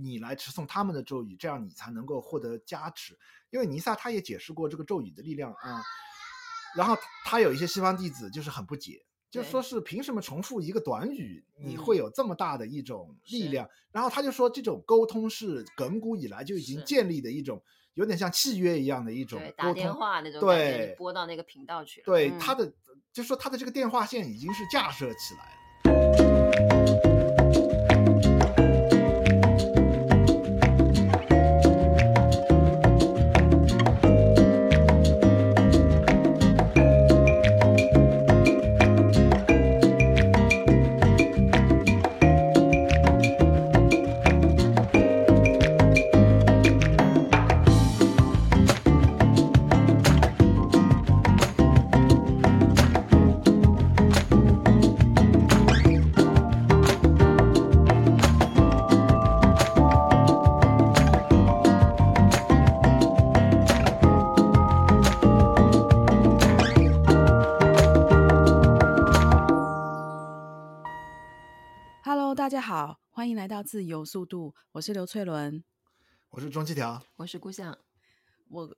你来持诵他们的咒语，这样你才能够获得加持。因为尼萨他也解释过这个咒语的力量啊、嗯，然后他有一些西方弟子就是很不解，就说是凭什么重复一个短语，你会有这么大的一种力量？然后他就说，这种沟通是亘古以来就已经建立的一种。有点像契约一样的一种对，打电话那种对，拨到那个频道去了。对，嗯、他的就是说他的这个电话线已经是架设起来了。来到自由速度，我是刘翠伦，我是钟七条，我是顾向。我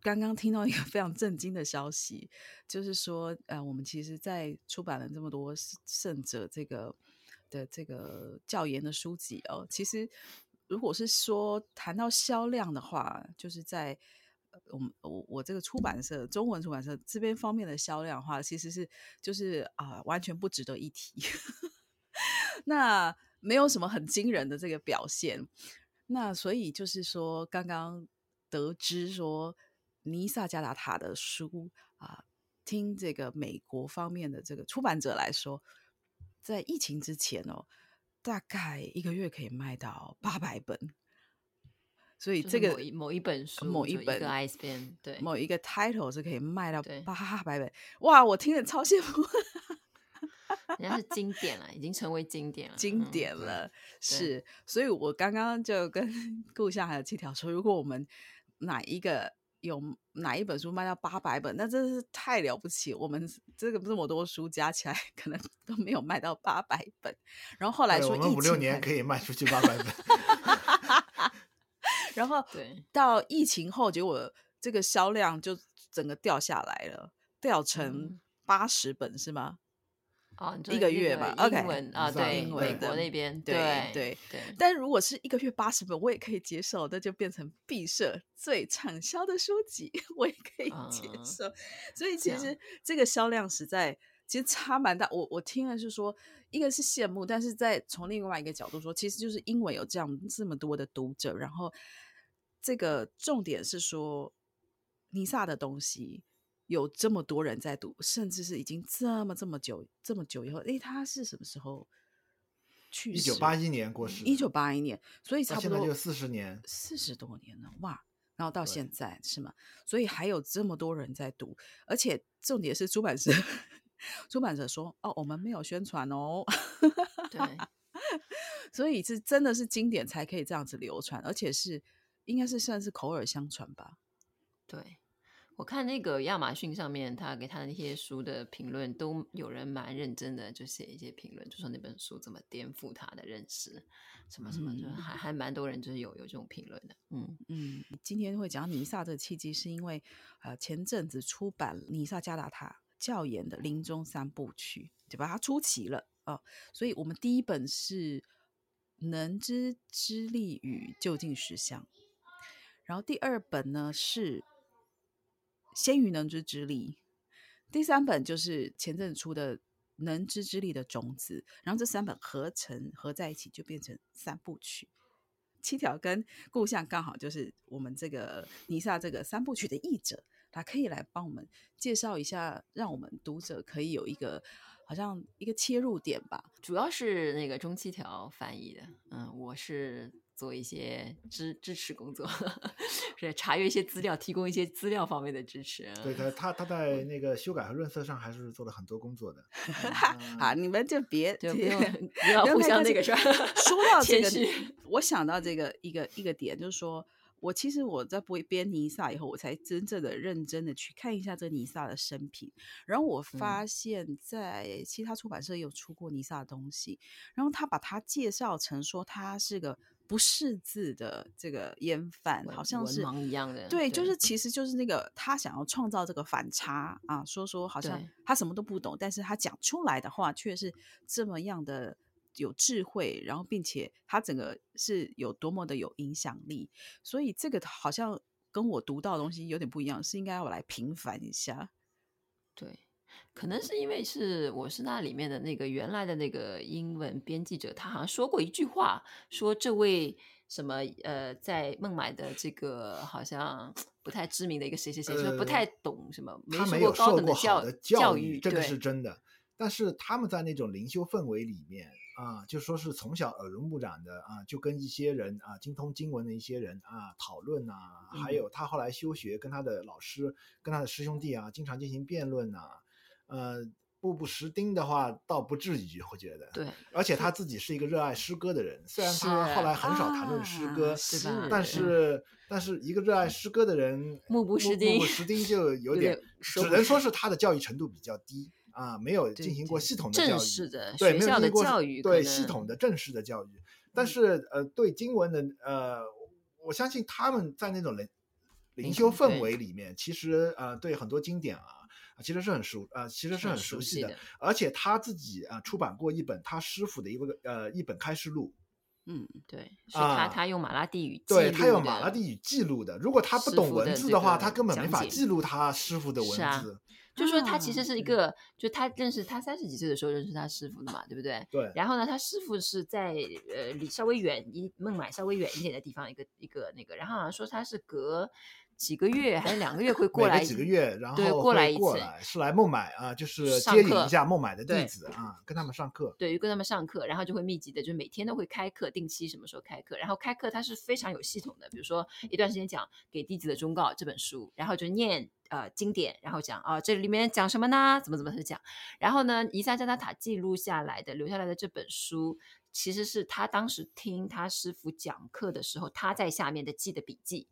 刚刚听到一个非常震惊的消息，就是说，呃，我们其实，在出版了这么多圣者这个的这个教研的书籍哦，其实如果是说谈到销量的话，就是在我们我我这个出版社中文出版社这边方面的销量的话，其实是就是啊、呃，完全不值得一提。那没有什么很惊人的这个表现，那所以就是说，刚刚得知说尼萨加达塔的书啊、呃，听这个美国方面的这个出版者来说，在疫情之前哦，大概一个月可以卖到八百本，所以这个某一某一本书，某一本对，某一个 title 是可以卖到八百本，哇，我听着超羡慕。人家是经典了，已经成为经典了，经典了，嗯、是。所以我刚刚就跟顾夏还有七条说，如果我们哪一个有哪一本书卖到八百本，那真是太了不起。我们这个这么多书加起来，可能都没有卖到八百本。然后后来说，我们五六年可以卖出去八百本。然后 对，到疫情后，结果这个销量就整个掉下来了，掉成八十本，嗯、是吗？哦，一个月吧，OK 啊，对，英文美国那边，对对对，但如果是一个月八十本，我也可以接受，那就变成毕设最畅销的书籍，我也可以接受。嗯、所以其实这个销量实在其实差蛮大。我我听了是说，一个是羡慕，但是在从另外一个角度说，其实就是因为有这样这么多的读者，然后这个重点是说尼萨的东西。有这么多人在读，甚至是已经这么这么久这么久以后，诶，他是什么时候去世？一九八一年过世。一九八一年，所以差不多就四十年，四十多年了哇！然后到现在是吗？所以还有这么多人在读，而且重点是出版社，出版社说哦，我们没有宣传哦。对，所以是真的是经典才可以这样子流传，而且是应该是算是口耳相传吧？对。我看那个亚马逊上面，他给他的那些书的评论，都有人蛮认真的，就写一些评论，就说那本书怎么颠覆他的认识，什么什么，就还还蛮多人就是有有这种评论的。嗯嗯，今天会讲尼萨这个契机，是因为呃前阵子出版尼萨加达塔教研的临终三部曲，对吧？他出齐了哦，所以我们第一本是《能知之力与究竟实相》，然后第二本呢是。先于能知之力，第三本就是前阵出的能知之力的种子，然后这三本合成合在一起就变成三部曲。七条跟顾象刚好就是我们这个尼萨这个三部曲的译者，他可以来帮我们介绍一下，让我们读者可以有一个好像一个切入点吧。主要是那个中七条翻译的，嗯，我是。做一些支支持工作，是查阅一些资料，提供一些资料方面的支持。对他，他他在那个修改和润色上还是做了很多工作的。好，你们就别就不用不要互相那个说。说 到这个，我想到这个一个一个点，就是说我其实我在播编尼萨以后，我才真正的认真的去看一下这尼萨的生平。然后我发现，在其他出版社也有出过尼萨的东西。然后他把他介绍成说他是个。不识字的这个烟贩，好像是文盲一样的。对，就是其实就是那个他想要创造这个反差啊，说说好像他什么都不懂，但是他讲出来的话却是这么样的有智慧，然后并且他整个是有多么的有影响力，所以这个好像跟我读到的东西有点不一样，是应该要我来平反一下。对。可能是因为是我是那里面的那个原来的那个英文编辑者，他好像说过一句话，说这位什么呃，在孟买的这个好像 不太知名的一个谁谁谁，说不太懂什么，他没有受过好的教育，这个是真的。但是他们在那种灵修氛围里面啊，就说是从小耳濡目染的啊，就跟一些人啊，精通经文的一些人啊讨论啊，还有他后来修学，跟他的老师、跟他的师兄弟啊，经常进行辩论啊。呃，步步识丁的话，倒不至于，我觉得。对，而且他自己是一个热爱诗歌的人，虽然他后来很少谈论诗歌，是啊、但是但是一个热爱诗歌的人，目不识丁，目不识丁就有点，只能说是他的教育程度比较低啊，没有进行过系统的教育，正式的对，学校的教育，对系统的正式的教育。但是呃，对经文的呃，我相信他们在那种灵灵修氛围里面，其实呃，对很多经典啊。其实是很熟啊、呃，其实是很熟悉的，悉的而且他自己啊出版过一本他师傅的一个呃一本开示录，嗯，对，是他、啊、他用马拉地语，对他用马拉地语记录的。如果他不懂文字的话，他根本没法记录他师傅的文字。啊、就说他其实是一个，啊、就他认识他三十几岁的时候认识他师傅的嘛，对不对？对。然后呢，他师傅是在呃离稍微远一孟买稍微远一点的地方，一个一个那个，然后好像说他是隔。几个月还是两个月会过来？几个月，然后对过来一次，是来孟买啊，就是接引一下孟买的弟子啊，跟他们上课。对，跟他们上课，然后就会密集的，就每天都会开课，定期什么时候开课，然后开课它是非常有系统的，比如说一段时间讲给弟子的忠告这本书，然后就念呃经典，然后讲啊这里面讲什么呢？怎么怎么去讲？然后呢，以萨加达塔记录下来的留下来的这本书，其实是他当时听他师傅讲课的时候，他在下面的记的笔记。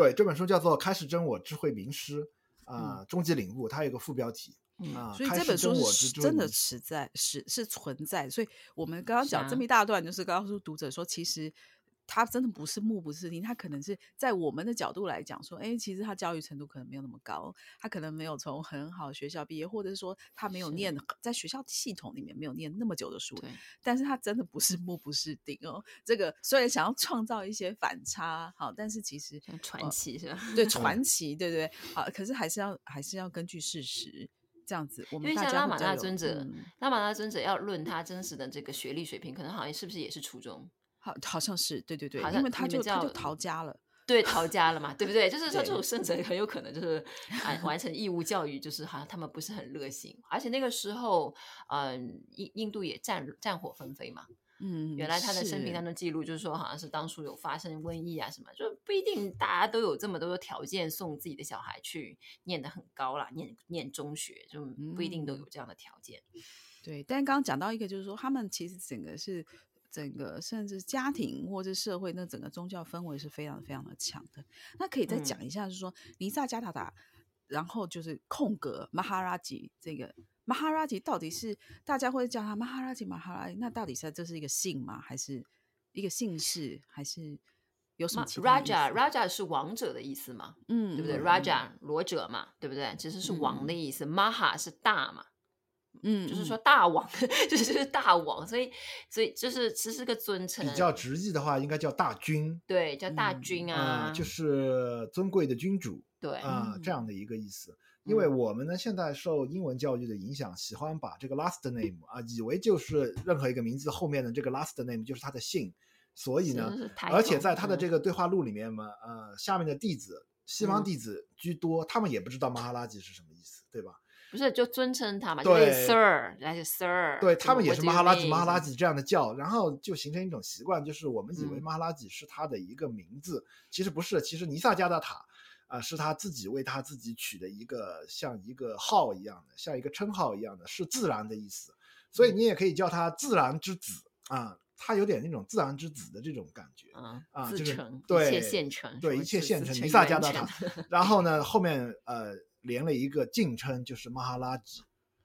对，这本书叫做《开始真我智慧名师》啊，终极领悟，它有个副标题啊。所以这本书是真的实在，是是存在。所以我们刚刚讲这么一大段，就是告诉读者说，其实。他真的不是目不识丁，他可能是在我们的角度来讲说，哎，其实他教育程度可能没有那么高，他可能没有从很好的学校毕业，或者是说他没有念在学校系统里面没有念那么久的书，对，但是他真的不是目不识丁哦。这个虽然想要创造一些反差，好，但是其实传奇是吧？对，传奇，对对对，好，可是还是要还是要根据事实这样子。我们因为像拉玛那尊者，嗯、拉玛那尊者要论他真实的这个学历水平，可能好像是不是也是初中？好，好像是对对对，因为他就他就逃家了，对，逃家了嘛，对不对？就是说这种圣者很有可能就是完完成义务教育，就是好像他们不是很热心，而且那个时候，嗯，印印度也战战火纷飞嘛，嗯，原来他的生平当中记录就是说，好像是当初有发生瘟疫啊什么，就不一定大家都有这么多的条件送自己的小孩去念得很高啦，念念中学就不一定都有这样的条件。嗯、对，但刚刚讲到一个，就是说他们其实整个是。整个甚至家庭或者社会，那整个宗教氛围是非常非常的强的。那可以再讲一下，就是说尼萨加达达，然后就是空格马哈拉吉这个马哈拉吉到底是大家会叫他马哈拉吉马哈拉吉，那到底是这是一个姓吗？还是一个姓氏？还是有什么？Raja Raja 是王者的意思嘛？嗯，对不对？Raja 罗者嘛，对不对？其实是王的意思。Maha 是大嘛？嗯，就是说大王，嗯、就是就是大王，所以所以就是其实是个尊称。比较直译的话，应该叫大君。对，叫大君啊，嗯、就是尊贵的君主。对啊、嗯，这样的一个意思。因为我们呢，现在受英文教育的影响，喜欢把这个 last name 啊，以为就是任何一个名字后面的这个 last name 就是他的姓。所以呢，而且在他的这个对话录里面嘛，呃，下面的弟子西方弟子居多，嗯、他们也不知道马哈拉吉是什么意思，对吧？不是，就尊称他嘛，对就是 Sir，还是 Sir，对他们也是马哈拉吉、马哈拉吉这样的叫，然后就形成一种习惯，就是我们以为马哈拉吉是他的一个名字，嗯、其实不是，其实尼萨加达塔啊、呃、是他自己为他自己取的一个像一个号一样的，像一个称号一样的，是自然的意思，所以你也可以叫他自然之子啊，他有点那种自然之子的这种感觉、啊、啊，自成，对，一切现成，对，一切现成，尼萨加达塔，然后呢，后面呃连了一个敬称，就是马哈拉吉。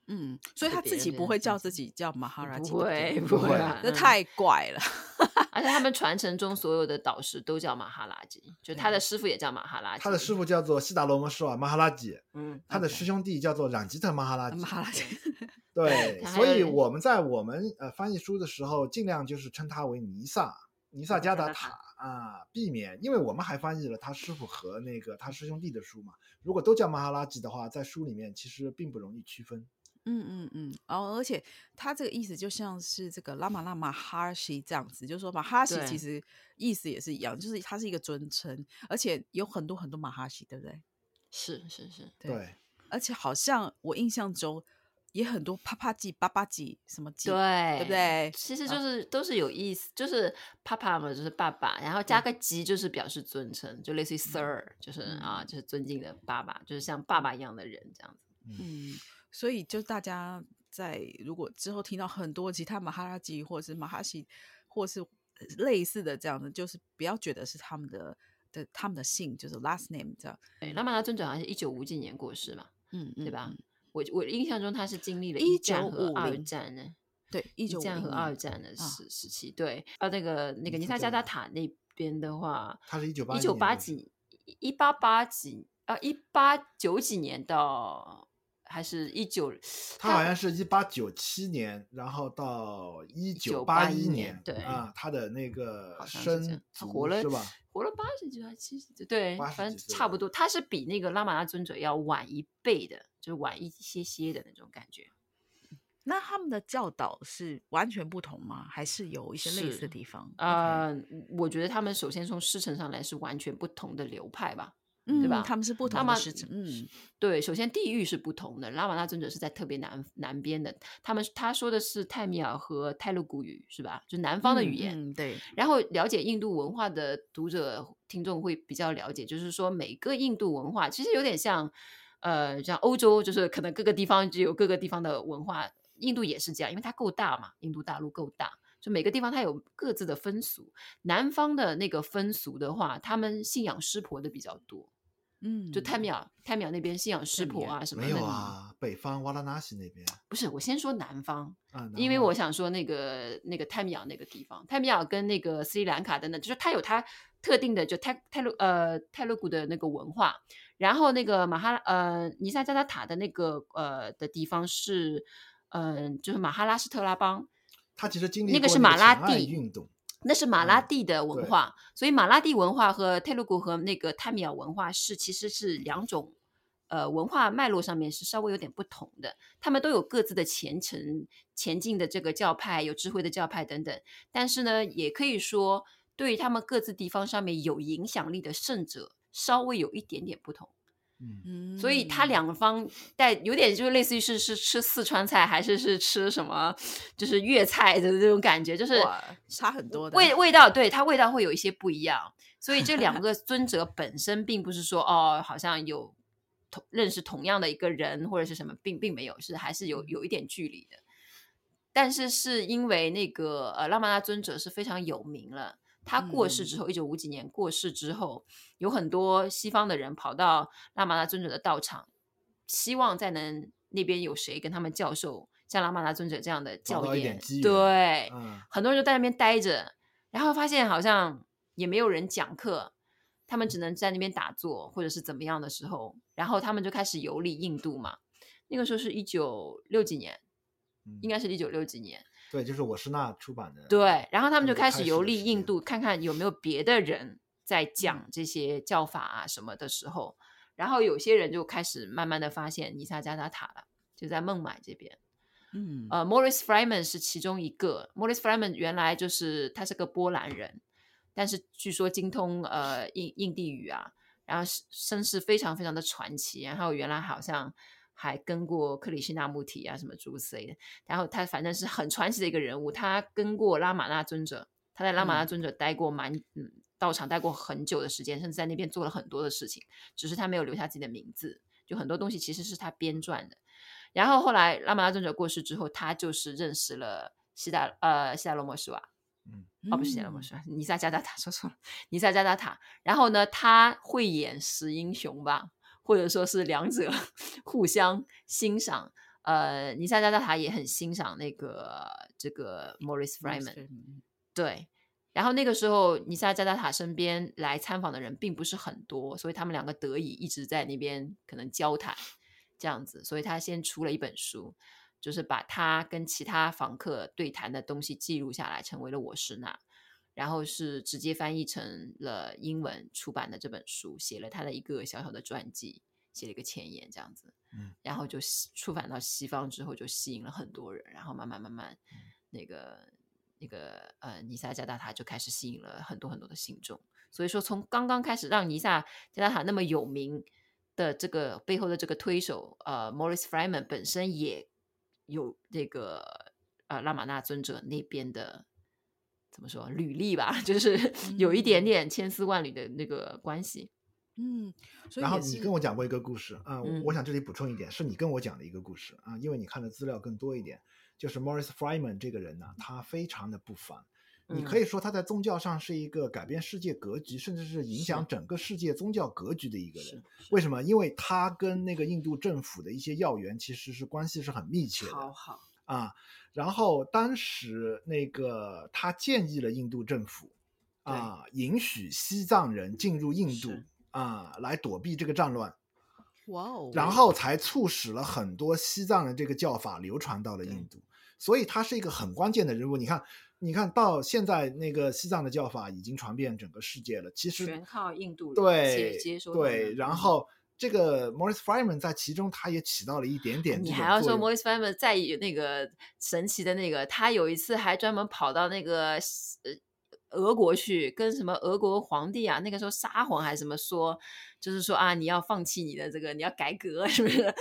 嗯，所以他自己不会叫自己叫马哈拉吉，不会不会，这太怪了。而且他们传承中所有的导师都叫马哈拉吉，就他的师傅也叫马哈拉吉。他的师傅叫做悉达罗摩施瓦马哈拉吉，嗯，他的师兄弟叫做朗吉特马哈拉吉。马哈拉吉，对，所以我们在我们呃翻译书的时候，尽量就是称他为尼萨尼萨加达塔啊，避免，因为我们还翻译了他师傅和那个他师兄弟的书嘛。如果都叫马哈拉吉的话，在书里面其实并不容易区分。嗯嗯嗯，哦，而且他这个意思就像是这个拉玛拉玛哈西这样子，就是说马哈西其实意思也是一样，就是它是一个尊称，而且有很多很多马哈西，对不对？是是是，对，对，而且好像我印象中也很多帕帕吉、巴巴吉什么吉，对，对不对？其实就是、啊、都是有意思，就是啪啪嘛，就是爸爸，然后加个吉就是表示尊称，嗯、就类似于 sir，就是、嗯、啊，就是尊敬的爸爸，就是像爸爸一样的人这样子，嗯。所以，就大家在如果之后听到很多其他马哈拉吉，或者是马哈西，或是类似的这样的，就是不要觉得是他们的的他们的姓，就是 last name 这样。对，拉玛拉尊者好像是一九五几年过世嘛，嗯，对吧？嗯、我我印象中他是经历了一战和二战呢，对，一战和二战的时时期。对，啊，那个那个尼萨加达塔那边的话，他是一九八一九八几一八八几啊一八九几年到。还是一九，他好像是一八九七年，然后到一九八一年，对啊，他的那个生他活了是吧？活了八十几还七十几，对，反正差不多。他是比那个拉玛拉尊者要晚一倍的，就是晚一些些的那种感觉。那他们的教导是完全不同吗？还是有一些类似的地方？呃我觉得他们首先从师承上来是完全不同的流派吧。嗯，对吧？他们是不同的师承。嗯，对，首先地域是不同的。拉玛那尊者是在特别南南边的，他们他说的是泰米尔和泰卢古语，是吧？就南方的语言。对。然后了解印度文化的读者听众会比较了解，就是说每个印度文化其实有点像，呃，像欧洲，就是可能各个地方就有各个地方的文化。印度也是这样，因为它够大嘛，印度大陆够大，就每个地方它有各自的风俗。南方的那个风俗的话，他们信仰湿婆的比较多。嗯，就泰米尔，泰米尔那边信仰湿婆啊什么的。没有啊，北方瓦拉纳西那边。不是，我先说南方，啊、南方因为我想说那个那个泰米尔那个地方，泰米尔跟那个斯里兰卡等等，就是它有它特定的就泰泰鲁呃泰鲁古的那个文化。然后那个马哈呃尼萨加达塔的那个呃的地方是嗯、呃，就是马哈拉施特拉邦。它其实经历那个是马拉地运动。那是马拉地的文化，嗯、所以马拉地文化和泰鲁古和那个泰米尔文化是其实是两种，呃，文化脉络上面是稍微有点不同的。他们都有各自的虔诚、前进的这个教派，有智慧的教派等等。但是呢，也可以说，对于他们各自地方上面有影响力的圣者，稍微有一点点不同。嗯，所以他两方带有点就是类似于是是吃四川菜还是是吃什么，就是粤菜的这种感觉，就是差很多的味味道，对，它味道会有一些不一样。所以这两个尊者本身并不是说哦，好像有同认识同样的一个人或者是什么，并并没有，是还是有有一点距离的。但是是因为那个呃拉玛那尊者是非常有名了。他过世之后，一九五几年过世之后，有很多西方的人跑到拉玛那尊者的道场，希望再能那边有谁跟他们教授像拉玛那尊者这样的教言。对，嗯，很多人就在那边待着，然后发现好像也没有人讲课，他们只能在那边打坐或者是怎么样的时候，然后他们就开始游历印度嘛。那个时候是一九六几年，应该是一九六几年。对，就是我是那出版的。对，然后他们就开始游历印度，看看有没有别的人在讲这些教法啊什么的时候，然后有些人就开始慢慢的发现尼萨加达塔了，就在孟买这边。嗯，呃，Morris Freeman 是其中一个。Morris Freeman 原来就是他是个波兰人，但是据说精通呃印印地语啊，然后身世非常非常的传奇，然后原来好像。还跟过克里希那穆提啊，什么诸如此类的。然后他反正是很传奇的一个人物。他跟过拉玛那尊者，他在拉玛那尊者待过蛮嗯道场待过很久的时间，甚至在那边做了很多的事情。只是他没有留下自己的名字，就很多东西其实是他编撰的。然后后来拉玛那尊者过世之后，他就是认识了悉达呃悉达罗摩施瓦，嗯，哦不是西达罗摩施瓦，尼萨加达塔说错了，尼萨加达塔。然后呢，他会演十英雄吧。或者说是两者 互相欣赏，呃，尼萨加达塔也很欣赏那个这个 Maurice Fryman，对，然后那个时候，尼萨加达塔身边来参访的人并不是很多，所以他们两个得以一直在那边可能交谈这样子。所以他先出了一本书，就是把他跟其他访客对谈的东西记录下来，成为了我是那。然后是直接翻译成了英文出版的这本书，写了他的一个小小的传记，写了一个前言这样子。嗯，然后就出版到西方之后，就吸引了很多人，然后慢慢慢慢，那个那个呃，尼萨加达塔就开始吸引了很多很多的信众。所以说，从刚刚开始让尼萨加达塔那么有名的这个背后的这个推手，呃，Morris Freeman 本身也有这个呃拉玛那尊者那边的。怎么说履历吧，就是有一点点千丝万缕的那个关系。嗯，然后你跟我讲过一个故事啊，嗯，我想这里补充一点，是你跟我讲的一个故事啊，因为你看的资料更多一点。就是 Morris Freeman 这个人呢，他非常的不凡，你可以说他在宗教上是一个改变世界格局，甚至是影响整个世界宗教格局的一个人。为什么？因为他跟那个印度政府的一些要员其实是关系是很密切的。好好啊。然后当时那个他建议了印度政府，啊，允许西藏人进入印度啊，来躲避这个战乱。哇哦！然后才促使了很多西藏的这个教法流传到了印度，所以他是一个很关键的人物。你看，你看到现在那个西藏的教法已经传遍整个世界了，其实全靠印度人对接收对，然后。这个 Maurice Fryman 在其中，他也起到了一点点。你还要说 Maurice Fryman 在那个神奇的那个，他有一次还专门跑到那个呃俄国去，跟什么俄国皇帝啊，那个时候沙皇还是什么说，就是说啊，你要放弃你的这个，你要改革，是不是？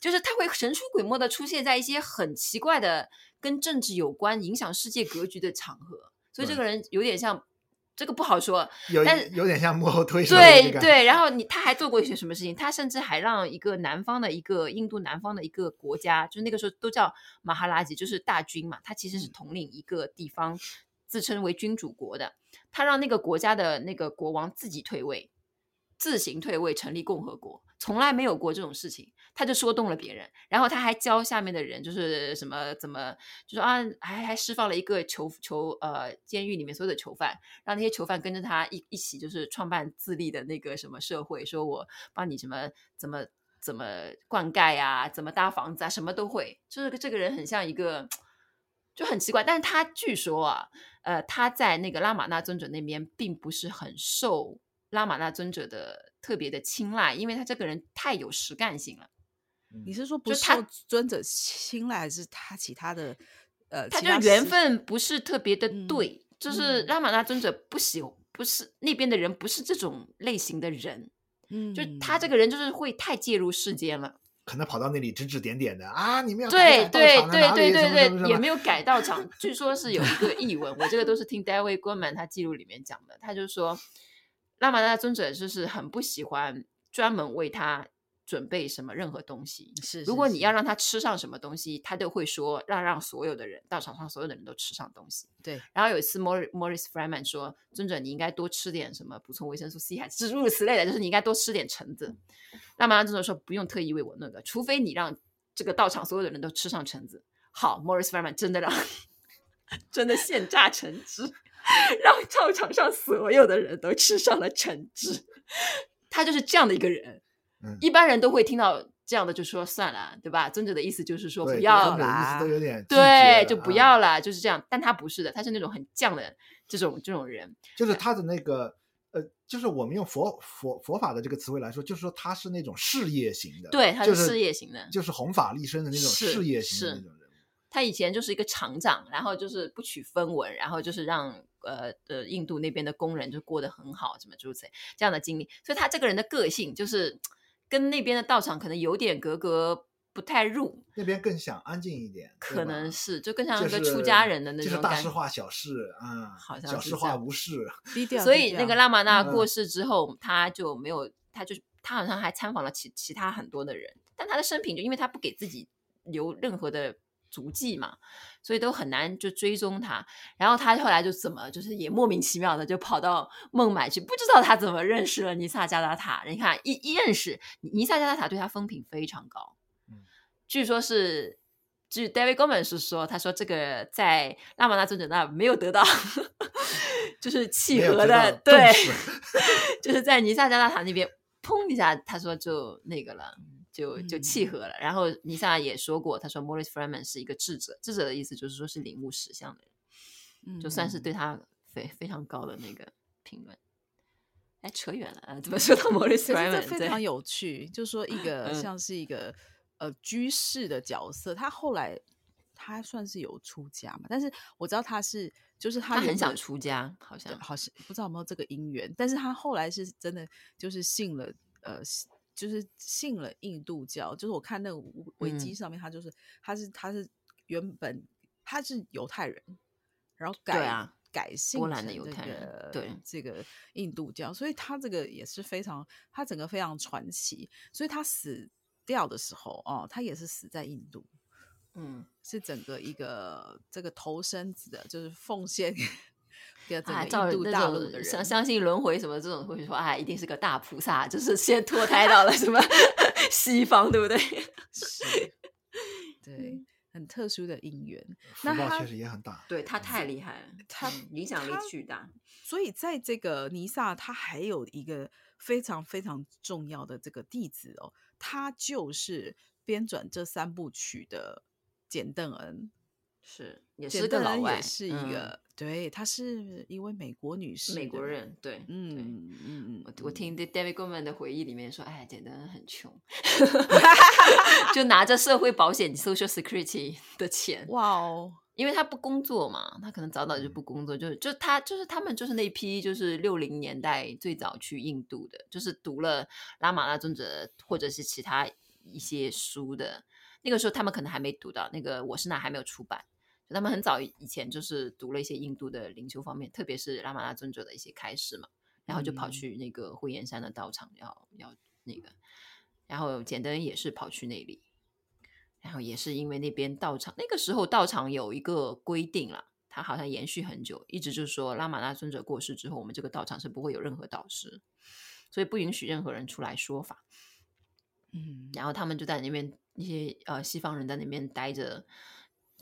就是他会神出鬼没的出现在一些很奇怪的跟政治有关、影响世界格局的场合，所以这个人有点像。这个不好说，有但是有点像幕后推手。对对，然后你他还做过一些什么事情？他甚至还让一个南方的一个印度南方的一个国家，就是那个时候都叫马哈拉吉，就是大军嘛。他其实是统领一个地方，自称为君主国的。他让那个国家的那个国王自己退位，自行退位，成立共和国。从来没有过这种事情，他就说动了别人，然后他还教下面的人，就是什么怎么，就说啊，还还释放了一个囚囚呃监狱里面所有的囚犯，让那些囚犯跟着他一一起，就是创办自立的那个什么社会，说我帮你什么怎么怎么灌溉啊，怎么搭房子啊，什么都会，就是这个人很像一个，就很奇怪，但是他据说啊，呃，他在那个拉玛那尊者那边并不是很受拉玛那尊者的。特别的青睐，因为他这个人太有实干性了。你是说不受尊者青睐，还是他其他的？呃，他就缘分不是特别的对，嗯、就是拉玛那尊者不喜，不是那边的人，不是这种类型的人。嗯，就他这个人就是会太介入世间了，可能跑到那里指指点点的啊，你们要对对对对对对，也没有改道场。据说是有一个 译文，我这个都是听 David Goleman 他记录里面讲的，他就说。拉玛那尊者就是很不喜欢专门为他准备什么任何东西。是，是，是，如果你要让他吃上什么东西，他都会说让让所有的人到场上所有的人都吃上东西。对。然后有一次，Maurice Fryman 说：“尊者，你应该多吃点什么补充维生素 C，还是诸如此类的，就是你应该多吃点橙子。”那马上尊者说：“不用特意为我那个，除非你让这个到场所有的人都吃上橙子。”好，Maurice Fryman 真的让 真的现榨橙汁。让操场上所有的人都吃上了橙汁，他就是这样的一个人。嗯、一般人都会听到这样的就说算了，对吧？尊者的意思就是说不要啦，对，就不要了，就是这样。但他不是的，他是那种很犟的这种这种人。就是他的那个呃，就是我们用佛佛佛法的这个词汇来说，就是说他是那种事业型的，对，他是事业型的，就是、就是弘法立身的那种事业型的那种人。他以前就是一个厂长，然后就是不取分文，然后就是让呃呃印度那边的工人就过得很好，什么诸如此类这样的经历。所以他这个人的个性就是跟那边的道场可能有点格格不太入，那边更想安静一点，可能是就更像一个出家人的那种感觉，就是就是、大事化小事啊，好像小事化无事，低调。所以那个拉玛那过世之后，嗯、他就没有，他就他好像还参访了其其他很多的人，但他的生平就因为他不给自己留任何的。足迹嘛，所以都很难就追踪他。然后他后来就怎么，就是也莫名其妙的就跑到孟买去，不知道他怎么认识了尼萨加达塔。你看一一认识尼萨加达塔，对他风评非常高。嗯，据说是，据 David Goleman 是说，他说这个在拉玛那尊者那没有得到 就是契合的，对，就是在尼萨加拉塔那边，砰一下，他说就那个了，就就契合了。嗯、然后尼萨也说过，他说 Morris Freeman 是一个智者，智者的意思就是说是领悟实相的人，嗯、就算是对他非非常高的那个评论。哎，扯远了啊！怎么说到 Morris Freeman？非常有趣，就说一个像是一个、嗯、呃居士的角色，他后来。他算是有出家嘛，但是我知道他是，就是他，他很想出家，好像好像不知道有没有这个因缘，但是他后来是真的就是信了，呃，就是信了印度教，就是我看那个维基上面，他就是、嗯、他是他是原本他是犹太人，然后改啊改信波兰的犹太人，对。这个印度教，所以他这个也是非常他整个非常传奇，所以他死掉的时候哦，他也是死在印度。嗯，是整个一个这个头身子的，就是奉献给整个印度大陆的人，相相信轮回什么这种，会说啊，一定是个大菩萨，就是先脱胎到了什么 西方，对不对？是，对，很特殊的因缘。那他确实也很大，对他太厉害了，他影响力巨大。所以在这个尼萨，他还有一个非常非常重要的这个弟子哦，他就是编纂这三部曲的。简邓恩是也是个老外，也是一个、嗯、对，她是一位美国女士，美国人对，嗯嗯嗯，我我听 David Goldman 的回忆里面说，哎，简单很穷，就拿着社会保险 Social Security 的钱，哇哦，因为他不工作嘛，他可能早早就不。工作，就就他就是他们就是那批就是六零年代最早去印度的，就是读了拉玛拉尊者或者是其他一些书的。那个时候他们可能还没读到那个《我是那》还没有出版，他们很早以前就是读了一些印度的灵修方面，特别是拉玛拉尊者的一些开示嘛，然后就跑去那个慧眼山的道场要要那个，然后简灯也是跑去那里，然后也是因为那边道场那个时候道场有一个规定了，他好像延续很久，一直就是说拉玛拉尊者过世之后，我们这个道场是不会有任何导师，所以不允许任何人出来说法。嗯，然后他们就在那边。一些呃西方人在那边待着，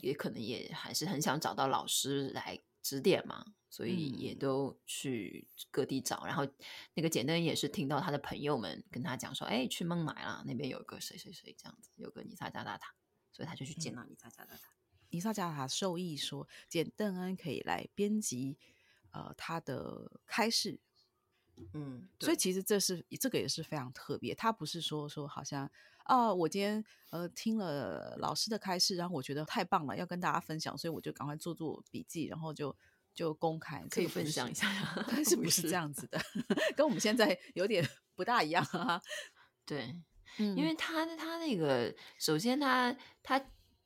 也可能也还是很想找到老师来指点嘛，所以也都去各地找。嗯、然后那个简灯也是听到他的朋友们跟他讲说：“哎，去孟买啦，那边有个谁谁谁这样子，有个尼萨加达塔，所以他就去见到尼萨加达塔。嗯”尼萨加达塔授意说，简邓恩可以来编辑呃他的开示。嗯，所以其实这是这个也是非常特别，他不是说说好像。啊、呃，我今天呃听了老师的开示，然后我觉得太棒了，要跟大家分享，所以我就赶快做做笔记，然后就就公开，可以分享一下，但是 不是这样子的，跟我们现在有点不大一样啊。对，嗯、因为他他那个，首先他他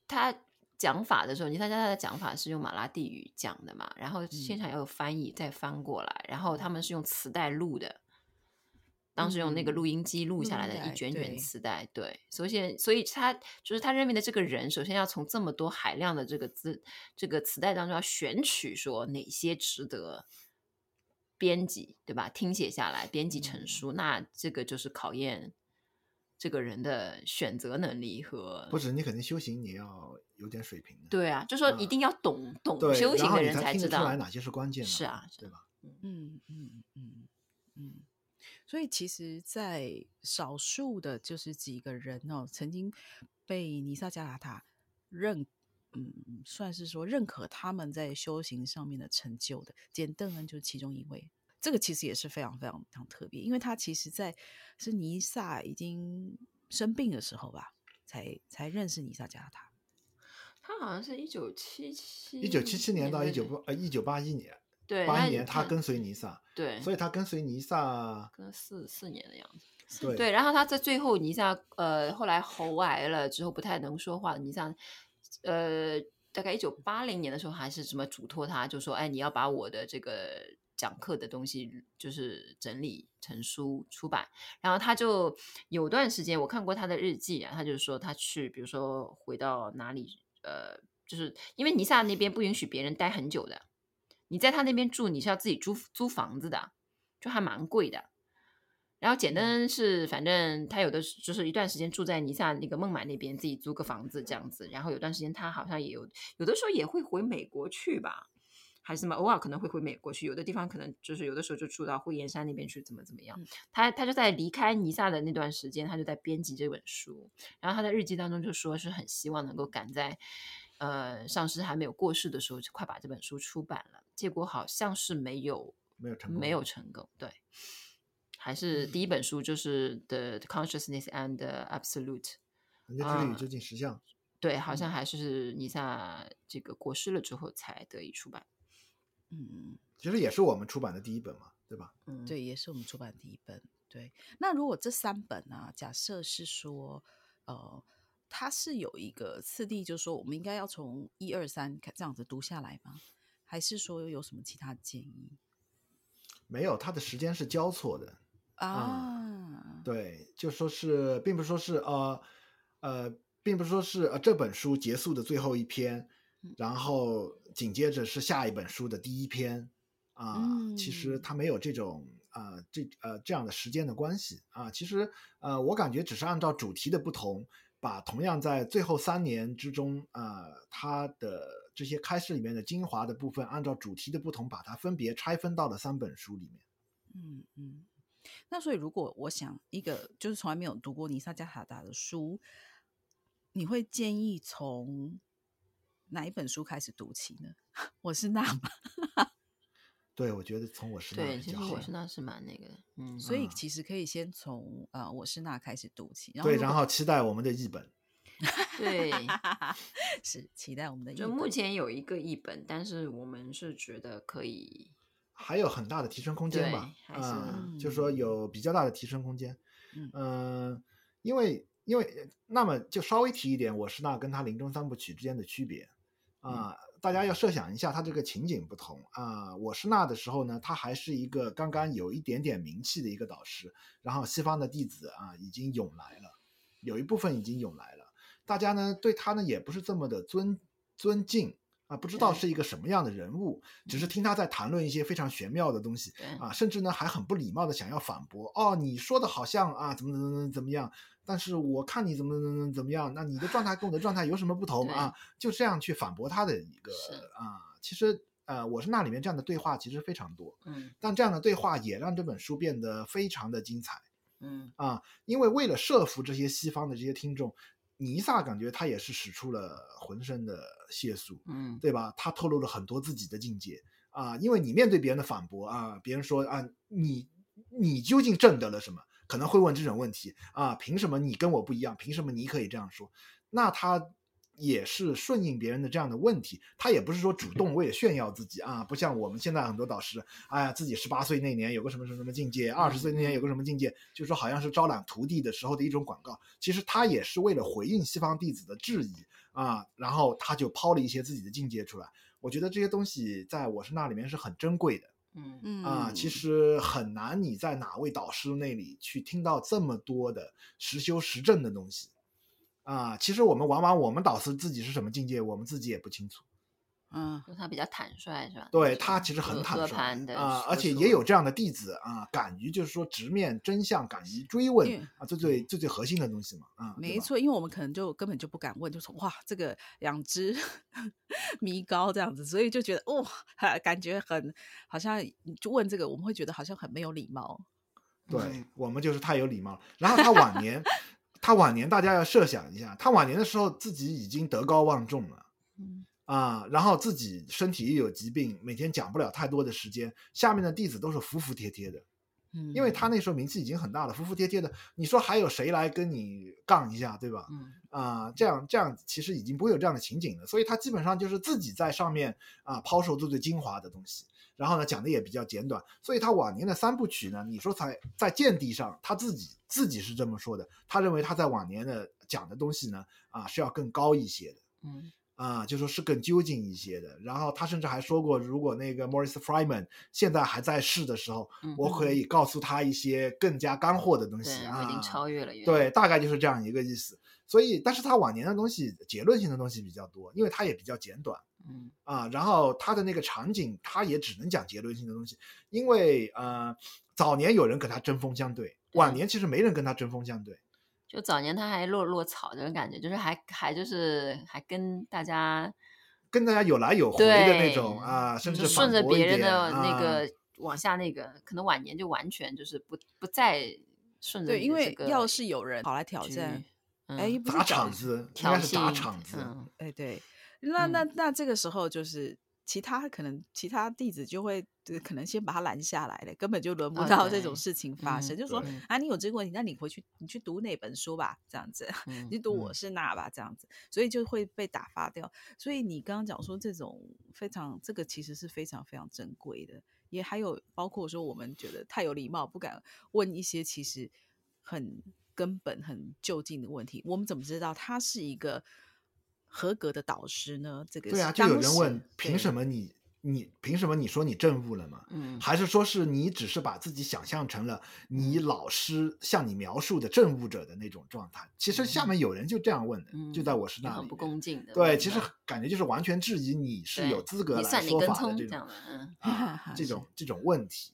他讲法的时候，你看他的讲法是用马拉地语讲的嘛，然后现场要有翻译再翻过来，嗯、然后他们是用磁带录的。当时用那个录音机录下来的一卷卷磁带，对，对，所以所以他就是他认为的这个人，首先要从这么多海量的这个字这个磁带当中要选取说哪些值得编辑，对吧？听写下来，编辑成书，嗯、那这个就是考验这个人的选择能力和不止你肯定修行你要有点水平的，对啊，就说一定要懂、嗯、懂修行的人才知道哪些是关键的，是啊，对吧？嗯嗯嗯嗯嗯。所以，其实，在少数的，就是几个人哦，曾经被尼萨加达塔认，嗯，算是说认可他们在修行上面的成就的，简邓恩就是其中一位。这个其实也是非常非常非常特别，因为他其实在是尼萨已经生病的时候吧，才才认识尼萨加达塔。他好像是一九七七一九七七年到一九八呃一九八一年。对，八一年他跟随尼萨，对，所以他跟随尼萨跟四四年的样子，对，对，然后他在最后尼萨呃后来喉癌了之后不太能说话，尼萨呃大概一九八零年的时候还是什么嘱托他，就说哎你要把我的这个讲课的东西就是整理成书出版，然后他就有段时间我看过他的日记啊，他就说他去比如说回到哪里呃就是因为尼萨那边不允许别人待很久的。你在他那边住，你是要自己租租房子的，就还蛮贵的。然后简单是，反正他有的就是一段时间住在尼萨那个孟买那边，自己租个房子这样子。然后有段时间他好像也有，有的时候也会回美国去吧。还是什么，偶尔可能会回美国去，有的地方可能就是有的时候就住到惠岩山那边去，怎么怎么样。嗯、他他就在离开尼萨的那段时间，他就在编辑这本书，然后他在日记当中就说是很希望能够赶在呃上师还没有过世的时候就快把这本书出版了，结果好像是没有没有成功，没有成功，对。还是第一本书就是《The Consciousness and the Absolute》，人家之旅究竟实相、嗯，对，好像还是尼萨这个过世了之后才得以出版。嗯，其实也是我们出版的第一本嘛，对吧？嗯，对，也是我们出版的第一本。对，那如果这三本啊，假设是说，呃，它是有一个次第，就是说我们应该要从一二三这样子读下来吗？还是说有什么其他建议？没有，它的时间是交错的。啊、嗯，对，就说是，并不是说是呃呃，并不是说是呃这本书结束的最后一篇，然后紧接着是下一本书的第一篇啊、呃嗯。其实它没有这种呃这呃这样的时间的关系啊。其实呃，我感觉只是按照主题的不同，把同样在最后三年之中呃它的这些开示里面的精华的部分，按照主题的不同，把它分别拆分到了三本书里面。嗯嗯。那所以，如果我想一个就是从来没有读过尼萨加塔达的书，你会建议从哪一本书开始读起呢？我是那吗？对，我觉得从我是那对，其实我是那是蛮那个的，嗯，所以其实可以先从呃我是那开始读起，然后对，然后期待我们的译本，对，是期待我们的译本。就目。前有一个译本，但是我们是觉得可以。还有很大的提升空间吧，啊、嗯，就是说。有比较大的提升空间，嗯，呃、因为因为那么就稍微提一点，我是那跟他临终三部曲之间的区别，啊、呃嗯，大家要设想一下，他这个情景不同啊、呃，我是那的时候呢，他还是一个刚刚有一点点名气的一个导师，然后西方的弟子啊已经涌来了，有一部分已经涌来了，大家呢对他呢也不是这么的尊尊敬。啊，不知道是一个什么样的人物，只是听他在谈论一些非常玄妙的东西啊，甚至呢还很不礼貌的想要反驳。哦，你说的好像啊，怎么怎么怎么怎么样，但是我看你怎么怎么怎么样，那你的状态跟我的状态有什么不同啊？就这样去反驳他的一个啊，其实呃，我是那里面这样的对话其实非常多，嗯，但这样的对话也让这本书变得非常的精彩，嗯啊，因为为了设伏这些西方的这些听众。尼萨感觉他也是使出了浑身的解数，嗯，对吧？他透露了很多自己的境界啊，因为你面对别人的反驳啊，别人说啊，你你究竟证得了什么？可能会问这种问题啊，凭什么你跟我不一样？凭什么你可以这样说？那他。也是顺应别人的这样的问题，他也不是说主动为了炫耀自己啊，不像我们现在很多导师，哎呀，自己十八岁那年有个什么什么什么境界，二十岁那年有个什么境界，就说好像是招揽徒弟的时候的一种广告。其实他也是为了回应西方弟子的质疑啊，然后他就抛了一些自己的境界出来。我觉得这些东西在我是那里面是很珍贵的，嗯嗯啊，其实很难你在哪位导师那里去听到这么多的实修实证的东西。啊，其实我们往往我们导师自己是什么境界，我们自己也不清楚。嗯，他比较坦率是吧？对，他其实很坦率啊，而且也有这样的弟子啊，敢于就是说直面真相，敢于追问啊，最最最最核心的东西嘛。啊，没错，因为我们可能就根本就不敢问，就说哇，这个两只 迷高这样子，所以就觉得哇、哦，感觉很好像就问这个，我们会觉得好像很没有礼貌。对、嗯、我们就是太有礼貌了。然后他晚年。他晚年，大家要设想一下，他晚年的时候自己已经德高望重了，嗯啊，然后自己身体又有疾病，每天讲不了太多的时间，下面的弟子都是服服帖帖的，嗯，因为他那时候名气已经很大了，服服帖帖的，你说还有谁来跟你杠一下，对吧？嗯啊，这样这样其实已经不会有这样的情景了，所以他基本上就是自己在上面啊抛售最最精华的东西。然后呢，讲的也比较简短，所以他晚年的三部曲呢，你说才在见地上，他自己自己是这么说的，他认为他在晚年的讲的东西呢，啊是要更高一些的，嗯，啊就说是更究竟一些的。然后他甚至还说过，如果那个 Maurice Freeman 现在还在世的时候，嗯，我可以告诉他一些更加干货的东西啊，已经超越了，对，大概就是这样一个意思。所以，但是他晚年的东西结论性的东西比较多，因为他也比较简短。嗯啊，然后他的那个场景，他也只能讲结论性的东西，因为呃，早年有人跟他针锋相对，晚年其实没人跟他针锋相对。就早年他还落落草这种感觉，就是还还就是还跟大家跟大家有来有回的那种啊，甚至顺着别人的那个、啊、往下那个，可能晚年就完全就是不不再顺着、这个。对，因为要是有人跑来挑战，哎、嗯欸，不是打场子，应该是打场子，哎、嗯，对，那那那这个时候就是。其他可能其他弟子就会可能先把他拦下来了，根本就轮不到这种事情发生。Okay, 就说啊，你有这个问题，那你回去你去读哪本书吧，这样子，嗯、你读我是那吧，这样子，所以就会被打发掉。所以你刚刚讲说这种非常这个其实是非常非常珍贵的，也还有包括说我们觉得太有礼貌，不敢问一些其实很根本很就近的问题。我们怎么知道他是一个？合格的导师呢？这个对啊，就有人问，凭什么你你凭什么你说你证悟了嘛？嗯，还是说是你只是把自己想象成了你老师向你描述的证悟者的那种状态？其实下面有人就这样问的，嗯、就在我是那里，很不恭敬的。对，其实感觉就是完全质疑你是有资格来说法的这种这嗯啊这种这种问题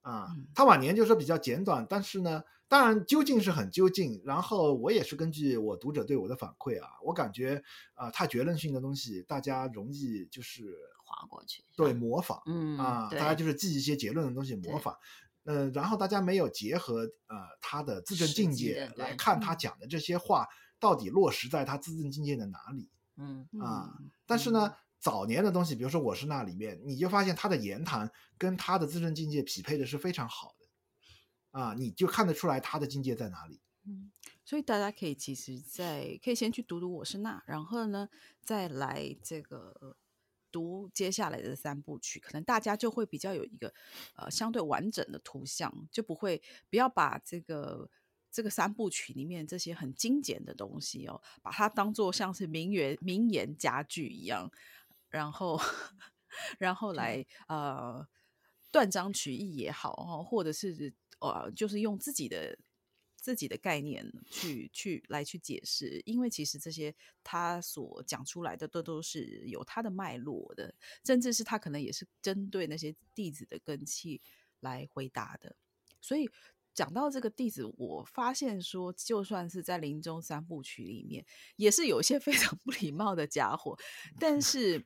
啊。他晚年就说比较简短，但是呢。当然，究竟是很究竟。然后我也是根据我读者对我的反馈啊，我感觉啊、呃，太结论性的东西，大家容易就是划过去，对，模仿，嗯啊，大家就是记一些结论的东西模仿，嗯、呃，然后大家没有结合呃他的自证境界来看他讲的这些话到底落实在他自证境界的哪里，嗯啊，但是呢，早年的东西，比如说我是那里面，你就发现他的言谈跟他的自证境界匹配的是非常好的。啊，你就看得出来他的境界在哪里。嗯，所以大家可以其实在可以先去读读我是那，然后呢再来这个读接下来的三部曲，可能大家就会比较有一个呃相对完整的图像，就不会不要把这个这个三部曲里面这些很精简的东西哦，把它当做像是名言名言佳句一样，然后 然后来呃断章取义也好哦，或者是。呃，就是用自己的自己的概念去去来去解释，因为其实这些他所讲出来的都都是有他的脉络的，甚至是他可能也是针对那些弟子的根器来回答的。所以讲到这个弟子，我发现说，就算是在林中三部曲里面，也是有一些非常不礼貌的家伙，但 是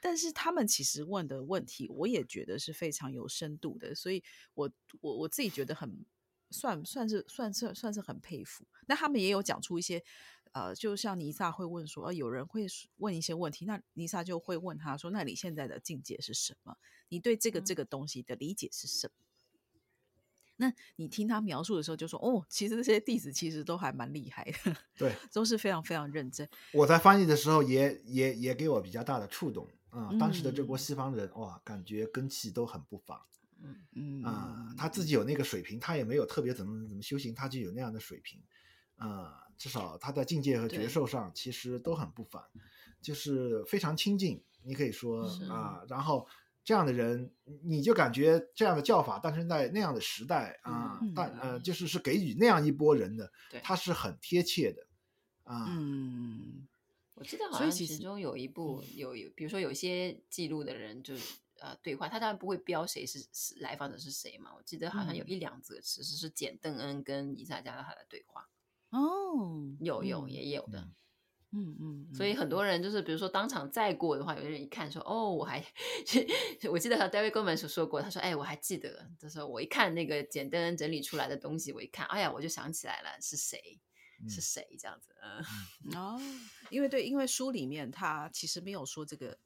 但是他们其实问的问题，我也觉得是非常有深度的，所以我我我自己觉得很算算是算是算是很佩服。那他们也有讲出一些，呃，就像尼萨会问说，呃，有人会问一些问题，那尼萨就会问他说，那你现在的境界是什么？你对这个这个东西的理解是什么？那你听他描述的时候，就说哦，其实这些弟子其实都还蛮厉害的，对，都是非常非常认真。我在翻译的时候也也也给我比较大的触动啊、呃！当时的这波西方人、嗯、哇，感觉根器都很不凡，嗯嗯啊、呃，他自己有那个水平，他也没有特别怎么怎么修行，他就有那样的水平啊、呃。至少他在境界和觉受上其实都很不凡，就是非常亲近，你可以说啊、呃，然后。这样的人，你就感觉这样的叫法诞生在那样的时代啊，嗯、但呃，就是是给予那样一波人的，他是很贴切的啊。嗯，我记得好像其中有一部有有，比如说有些记录的人就呃对话，他当然不会标谁是是来访者是谁嘛。我记得好像有一两则其实是简邓恩跟伊萨加拉他的对话。哦，有有也有的。嗯嗯嗯，所以很多人就是，比如说当场再过的话，有的人一看说，哦，我还，我记得和 David Goleman 所说过，他说，哎，我还记得，他说我一看那个简单整理出来的东西，我一看，哎呀，我就想起来了，是谁，是谁？这样子，嗯，哦，因为对，因为书里面他其实没有说这个。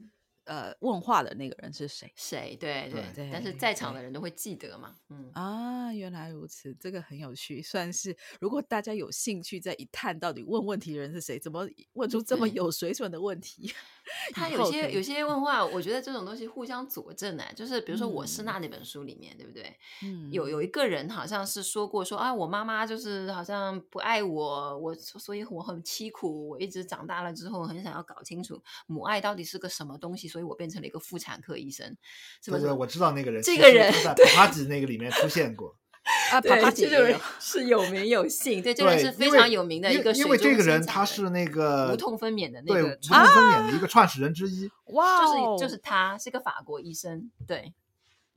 呃，问话的那个人是谁？谁？对对对，但是在场的人都会记得嘛。嗯啊，原来如此，这个很有趣，算是如果大家有兴趣再一探到底问问题的人是谁，怎么问出这么有水准的问题？他有些有些问话，我觉得这种东西互相佐证呢。就是比如说《我是那》那本书里面，嗯、对不对？嗯，有有一个人好像是说过说啊，我妈妈就是好像不爱我，我所以我很凄苦，我一直长大了之后很想要搞清楚母爱到底是个什么东西。所以我变成了一个妇产科医生，是不是？我知道那个人，这个人在帕帕吉那个里面出现过 啊。帕帕吉这个人是有名有姓，对，这个人是非常有名的一个。因为这个人他是那个无痛分娩的那个，无痛分娩的一个创始人之一。哇，就是就是他是个法国医生，对。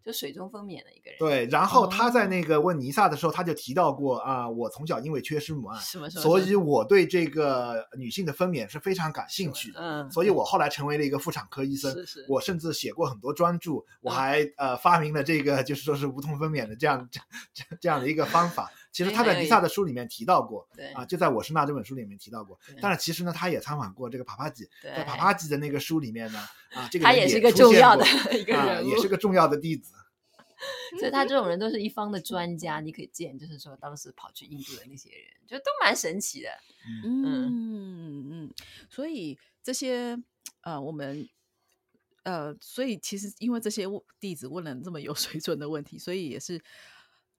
就水中分娩的一个人。对，然后他在那个问尼萨的时候，他就提到过啊，我从小因为缺失母爱，所以我对这个女性的分娩是非常感兴趣的。嗯，所以我后来成为了一个妇产科医生。是是，我甚至写过很多专著，我还呃发明了这个就是说是无痛分娩的这样这这样的一个方法。其实他在尼萨的书里面提到过，对啊，就在《我是那》这本书里面提到过。但是其实呢，他也参访过这个帕帕吉，在帕帕吉的那个书里面呢，啊，这个他也是一个重要的一个人物，也是个重要的弟子。所以他这种人都是一方的专家，你可以见，就是说当时跑去印度的那些人，就都蛮神奇的。嗯嗯嗯，所以这些呃，我们呃，所以其实因为这些弟子问了这么有水准的问题，所以也是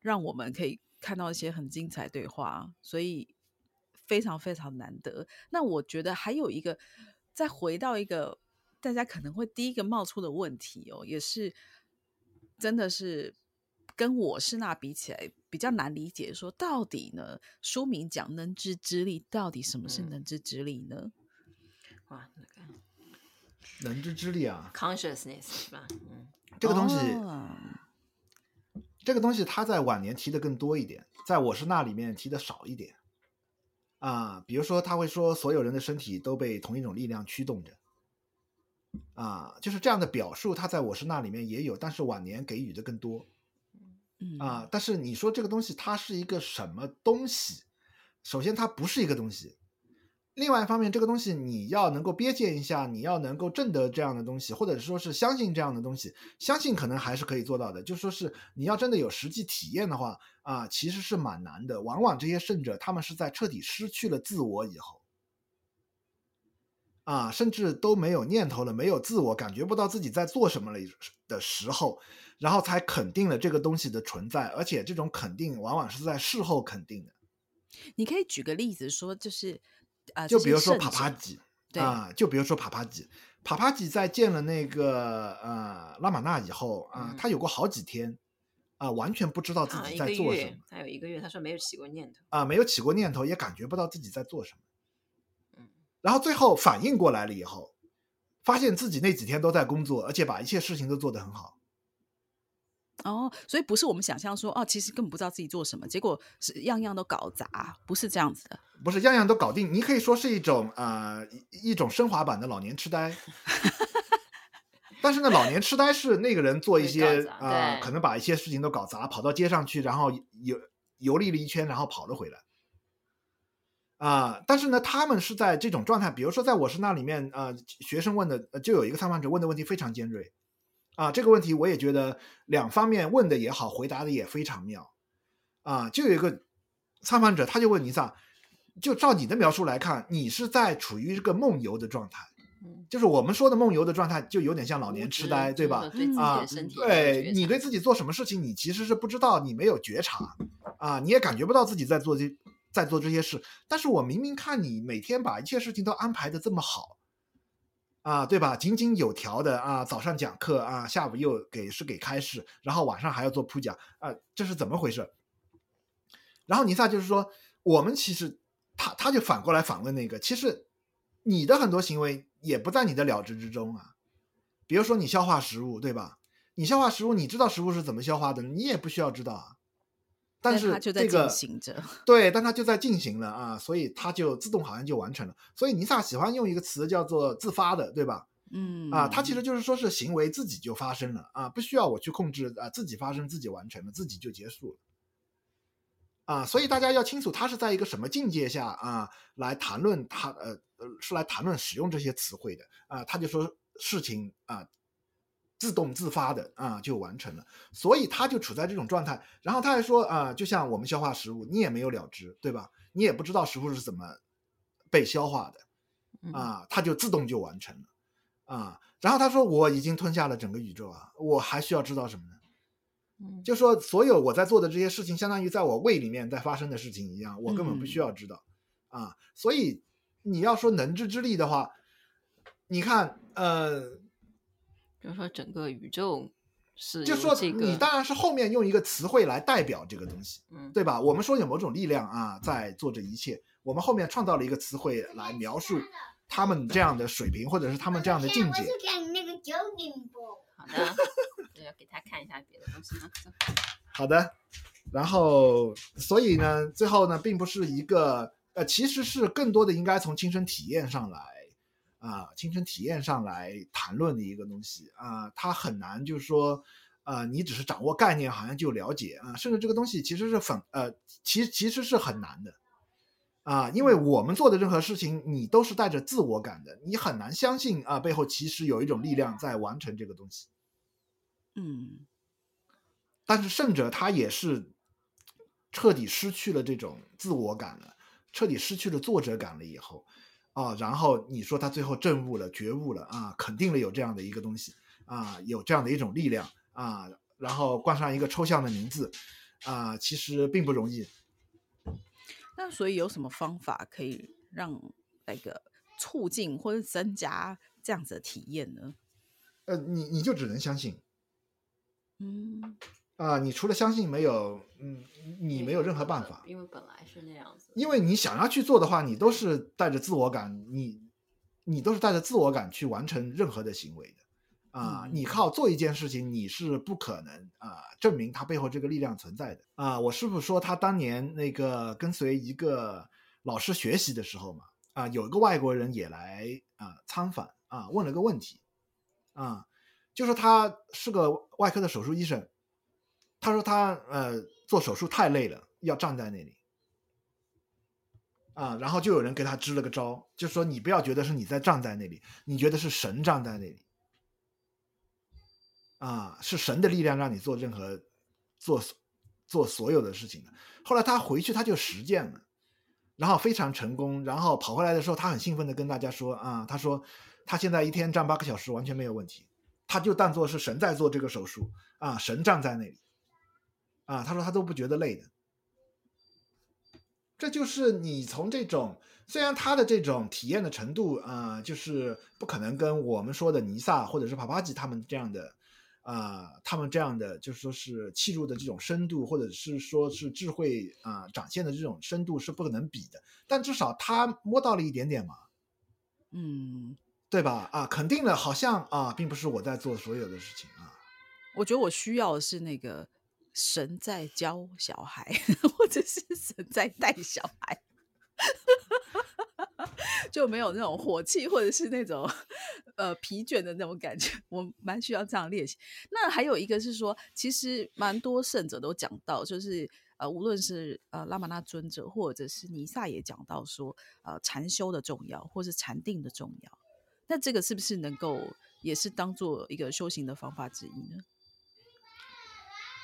让我们可以。看到一些很精彩对话，所以非常非常难得。那我觉得还有一个，再回到一个大家可能会第一个冒出的问题哦，也是真的是跟我是那比起来比较难理解。说到底呢，书名讲能知之力，到底什么是能知之力呢？嗯、哇，那个能知之力啊，consciousness 是吧？嗯，这个东西。哦这个东西他在晚年提的更多一点，在我是那里面提的少一点，啊，比如说他会说所有人的身体都被同一种力量驱动着，啊，就是这样的表述，他在我是那里面也有，但是晚年给予的更多，啊，但是你说这个东西它是一个什么东西？首先它不是一个东西。另外一方面，这个东西你要能够瞥见一下，你要能够证得这样的东西，或者说是相信这样的东西，相信可能还是可以做到的。就说是你要真的有实际体验的话，啊，其实是蛮难的。往往这些圣者，他们是在彻底失去了自我以后，啊，甚至都没有念头了，没有自我，感觉不到自己在做什么了的时候，然后才肯定了这个东西的存在，而且这种肯定往往是在事后肯定的。你可以举个例子说，就是。就比如说帕帕吉啊，就比如说帕帕吉，帕帕吉在见了那个呃拉玛纳以后啊，他有过好几天啊，完全不知道自己在做什么。他有一个月，他说没有起过念头啊，没有起过念头，也感觉不到自己在做什么。嗯然后最后反应过来了以后，发现自己那几天都在工作，而且把一切事情都做得很好。哦，所以不是我们想象说哦，其实根本不知道自己做什么，结果是样样都搞砸，不是这样子的。不是样样都搞定，你可以说是一种呃一种升华版的老年痴呆。但是呢，老年痴呆是那个人做一些啊、呃，可能把一些事情都搞砸，跑到街上去，然后游游历了一圈，然后跑了回来。啊、呃，但是呢，他们是在这种状态，比如说在我是那里面，呃，学生问的就有一个参访者问的问题非常尖锐。啊，这个问题我也觉得两方面问的也好，回答的也非常妙。啊，就有一个参访者，他就问尼萨，就照你的描述来看，你是在处于一个梦游的状态，就是我们说的梦游的状态，就有点像老年痴呆，对吧？啊，对，你对自己做什么事情，你其实是不知道，你没有觉察，啊，你也感觉不到自己在做这在做这些事，但是我明明看你每天把一切事情都安排的这么好。啊，对吧？井井有条的啊，早上讲课啊，下午又给是给开示，然后晚上还要做铺讲啊，这是怎么回事？然后尼萨就是说，我们其实他他就反过来反问那个，其实你的很多行为也不在你的了知之中啊。比如说你消化食物，对吧？你消化食物，你知道食物是怎么消化的，你也不需要知道啊。但是这个 对，但它就在进行了啊，所以它就自动好像就完成了。所以尼萨喜欢用一个词叫做自发的，对吧？嗯啊，它其实就是说是行为自己就发生了啊，不需要我去控制啊，自己发生，自己完成了，自己就结束了啊。所以大家要清楚，他是在一个什么境界下啊来谈论他呃呃是来谈论使用这些词汇的啊。他就说事情啊。自动自发的啊，就完成了，所以他就处在这种状态。然后他还说啊，就像我们消化食物，你也没有了知，对吧？你也不知道食物是怎么被消化的啊，他就自动就完成了啊。然后他说，我已经吞下了整个宇宙啊，我还需要知道什么呢？就说所有我在做的这些事情，相当于在我胃里面在发生的事情一样，我根本不需要知道啊。所以你要说能知之力的话，你看，呃。比如说，整个宇宙是、这个，就说你当然是后面用一个词汇来代表这个东西，嗯，对吧？我们说有某种力量啊，在做这一切，我们后面创造了一个词汇来描述他们这样的水平，或者是他们这样的境界。好的，就要给他看一下别的东西吗？好的，然后所以呢，最后呢，并不是一个呃，其实是更多的应该从亲身体验上来啊、呃，亲身体验上来谈论的一个东西啊、呃，它很难就是说啊、呃，你只是掌握概念好像就了解啊、呃，甚至这个东西其实是很呃，其其实是很难的。啊，因为我们做的任何事情，你都是带着自我感的，你很难相信啊，背后其实有一种力量在完成这个东西。嗯，但是胜者他也是彻底失去了这种自我感了，彻底失去了作者感了以后，啊，然后你说他最后证悟了、觉悟了啊，肯定了有这样的一个东西啊，有这样的一种力量啊，然后冠上一个抽象的名字啊，其实并不容易。那所以有什么方法可以让那个促进或者增加这样子的体验呢？呃，你你就只能相信，嗯啊、呃，你除了相信没有，嗯，你没有任何办法，因为本来是那样子。因为你想要去做的话，你都是带着自我感，你你都是带着自我感去完成任何的行为的。啊、呃，你靠做一件事情，你是不可能啊、呃、证明它背后这个力量存在的啊、呃。我师傅说，他当年那个跟随一个老师学习的时候嘛，啊、呃，有一个外国人也来啊、呃、参访啊、呃，问了个问题啊、呃，就说他是个外科的手术医生，他说他呃做手术太累了，要站在那里啊、然后就有人给他支了个招，就说你不要觉得是你在站在那里，你觉得是神站在那里。啊，是神的力量让你做任何做做所有的事情的。后来他回去，他就实践了，然后非常成功。然后跑回来的时候，他很兴奋的跟大家说：“啊，他说他现在一天站八个小时完全没有问题，他就当做是神在做这个手术啊，神站在那里啊，他说他都不觉得累的。这就是你从这种虽然他的这种体验的程度啊，就是不可能跟我们说的尼萨或者是帕帕吉他们这样的。”啊、呃，他们这样的就是说是契入的这种深度，或者是说是智慧啊、呃、展现的这种深度是不可能比的。但至少他摸到了一点点嘛，嗯，对吧？啊，肯定的，好像啊，并不是我在做所有的事情啊。我觉得我需要的是那个神在教小孩，或者是神在带小孩。就没有那种火气，或者是那种呃疲倦的那种感觉。我蛮需要这样练习。那还有一个是说，其实蛮多圣者都讲到，就是呃，无论是呃拉玛那尊者，或者是尼萨也讲到说，呃，禅修的重要，或是禅定的重要。那这个是不是能够也是当做一个修行的方法之一呢？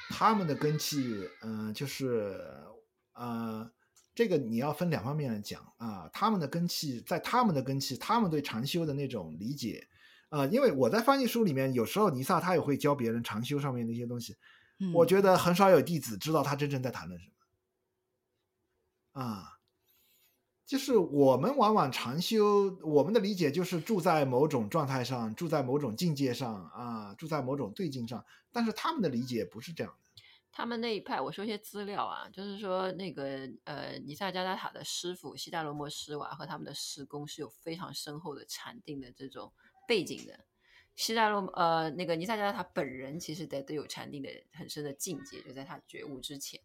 他们的根器，嗯、呃，就是呃。这个你要分两方面来讲啊，他们的根器，在他们的根器，他们对禅修的那种理解，呃，因为我在翻译书里面，有时候尼萨他也会教别人禅修上面的一些东西，嗯，我觉得很少有弟子知道他真正在谈论什么，啊，就是我们往往禅修，我们的理解就是住在某种状态上，住在某种境界上，啊，住在某种对境上，但是他们的理解不是这样的。他们那一派，我说一些资料啊，就是说那个呃，尼萨加达塔的师傅悉达罗摩斯瓦和他们的师公是有非常深厚的禅定的这种背景的。悉达罗呃，那个尼萨加达塔本人其实得都有禅定的很深的境界，就在他觉悟之前。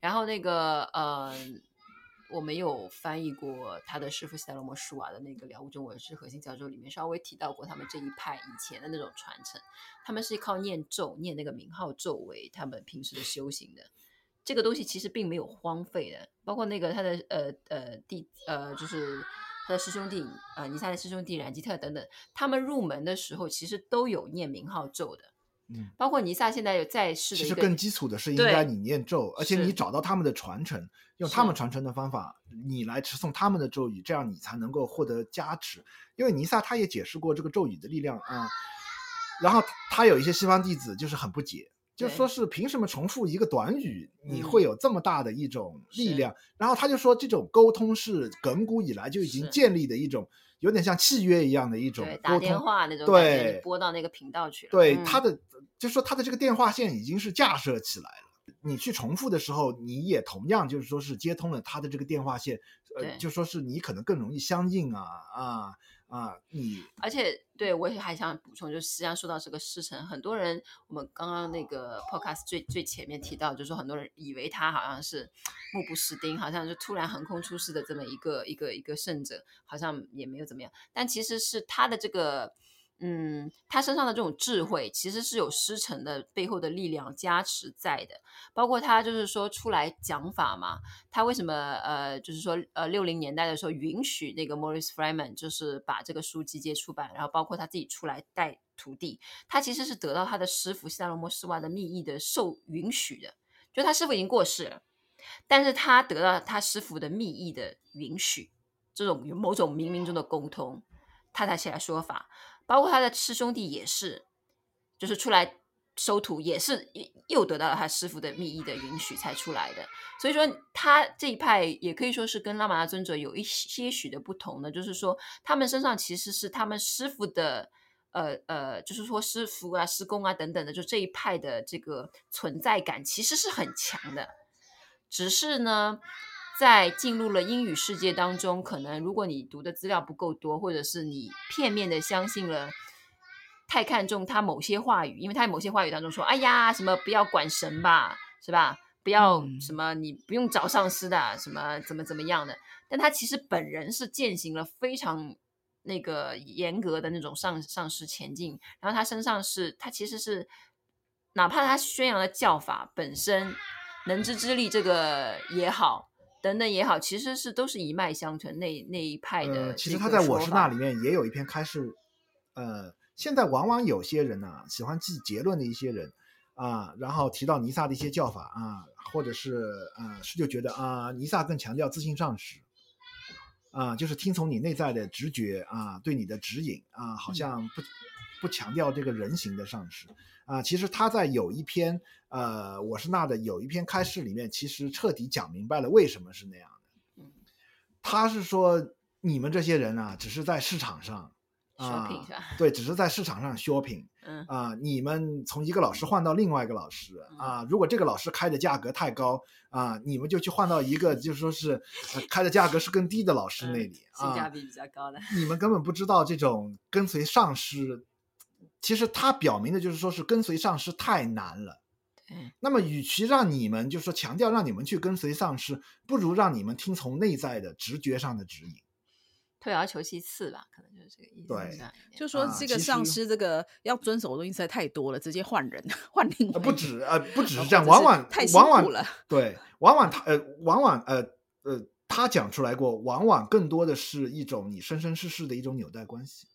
然后那个呃。我没有翻译过他的师父悉达罗摩施瓦的那个《了悟中文是核心教授》里面稍微提到过他们这一派以前的那种传承，他们是靠念咒、念那个名号咒为他们平时的修行的。这个东西其实并没有荒废的，包括那个他的呃呃弟呃就是他的师兄弟呃尼萨的师兄弟染吉特等等，他们入门的时候其实都有念名号咒的。嗯，包括尼萨现在有在世的，其实更基础的是应该你念咒，而且你找到他们的传承，用他们传承的方法，你来持诵他们的咒语，这样你才能够获得加持。因为尼萨他也解释过这个咒语的力量啊、嗯，然后他有一些西方弟子就是很不解，就说是凭什么重复一个短语，你会有这么大的一种力量？然后他就说这种沟通是亘古以来就已经建立的一种。有点像契约一样的一种对，打电话那种对，你拨到那个频道去了。对，嗯、他的就是说他的这个电话线已经是架设起来了。你去重复的时候，你也同样就是说是接通了他的这个电话线，呃，就说是你可能更容易相应啊啊啊！嗯而且对我也还想补充，就是实际上说到这个师承，很多人我们刚刚那个 podcast 最最前面提到，就是说很多人以为他好像是目不识丁，好像就突然横空出世的这么一个一个一个圣者，好像也没有怎么样，但其实是他的这个。嗯，他身上的这种智慧，其实是有师承的背后的力量加持在的。包括他就是说出来讲法嘛，他为什么呃，就是说呃六零年代的时候允许那个 Maurice Freeman 就是把这个书集结出版，然后包括他自己出来带徒弟，他其实是得到他的师傅西达罗摩斯瓦的密意的受允许的。就他师傅已经过世了，但是他得到他师傅的密意的允许，这种有某种冥冥中的沟通，他才起来说法。包括他的师兄弟也是，就是出来收徒，也是又得到了他师傅的密意的允许才出来的。所以说，他这一派也可以说是跟拉玛那尊者有一些许的不同的，就是说他们身上其实是他们师傅的，呃呃，就是说师傅啊、师公啊等等的，就这一派的这个存在感其实是很强的，只是呢。在进入了英语世界当中，可能如果你读的资料不够多，或者是你片面的相信了，太看重他某些话语，因为他在某些话语当中说：“哎呀，什么不要管神吧，是吧？不要什么，你不用找上司的，什么怎么怎么样的。”但他其实本人是践行了非常那个严格的那种上上师前进，然后他身上是他其实是，哪怕他宣扬的教法本身能知之力这个也好。等等也好，其实是都是一脉相承那那一派的、呃。其实他在我是那里面也有一篇开示，呃，现在往往有些人呢、啊、喜欢记结论的一些人啊，然后提到尼萨的一些教法啊，或者是啊是就觉得啊尼萨更强调自信上师啊，就是听从你内在的直觉啊，对你的指引啊，好像不、嗯、不强调这个人形的上师。啊，其实他在有一篇，呃，我是那的有一篇开示里面，其实彻底讲明白了为什么是那样的。他是说你们这些人啊，只是在市场上啊，shopping 对，只是在市场上 shopping。嗯啊，你们从一个老师换到另外一个老师啊，如果这个老师开的价格太高啊，你们就去换到一个就是说是开的价格是更低的老师那里啊，性价比比较高的。你们根本不知道这种跟随上师。其实他表明的就是说，是跟随上师太难了。对。那么，与其让你们就是说强调让你们去跟随上师，不如让你们听从内在的直觉上的指引。退而求其次吧，可能就是这个意思。对。就说这个上师这个要遵守的东西实在太多了，直接换人换另外。不止呃，不 只是这样，往往太辛苦了。往往对，往往他呃，往往呃呃，他讲出来过，往往更多的是一种你生生世世的一种纽带关系。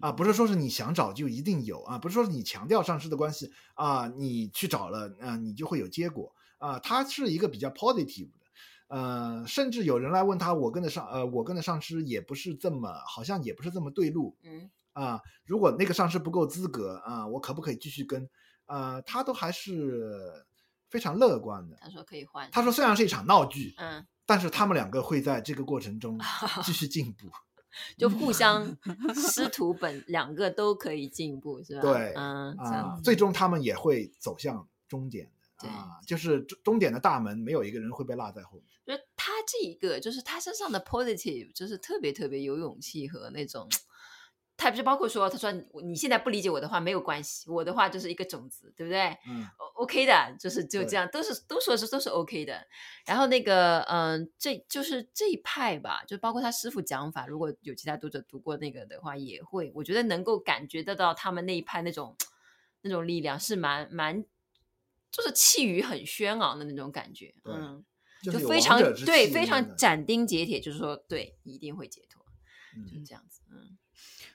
啊，不是说是你想找就一定有啊，不是说是你强调上师的关系啊，你去找了啊，你就会有结果啊。他是一个比较 positive 的，呃，甚至有人来问他，我跟的上呃，我跟的上师也不是这么，好像也不是这么对路，嗯啊，如果那个上师不够资格啊，我可不可以继续跟？啊，他都还是非常乐观的。他说可以换。他说虽然是一场闹剧，嗯，但是他们两个会在这个过程中 继续进步。就互相师徒本两个都可以进步，是吧？对，嗯啊，最终他们也会走向终点的啊，就是终点的大门，没有一个人会被落在后面。就是他这一个，就是他身上的 positive，就是特别特别有勇气和那种。他不是包括说，他说你现在不理解我的话没有关系，我的话就是一个种子，对不对？嗯，OK 的，就是就这样，都是都说是都是 OK 的。然后那个，嗯，这就是这一派吧，就包括他师傅讲法，如果有其他读者读过那个的话，也会，我觉得能够感觉得到他们那一派那种那种力量是蛮蛮，就是气宇很轩昂的那种感觉，嗯，就非常对，非常斩钉截铁，就是说对，一定会解脱，嗯、就这样子，嗯。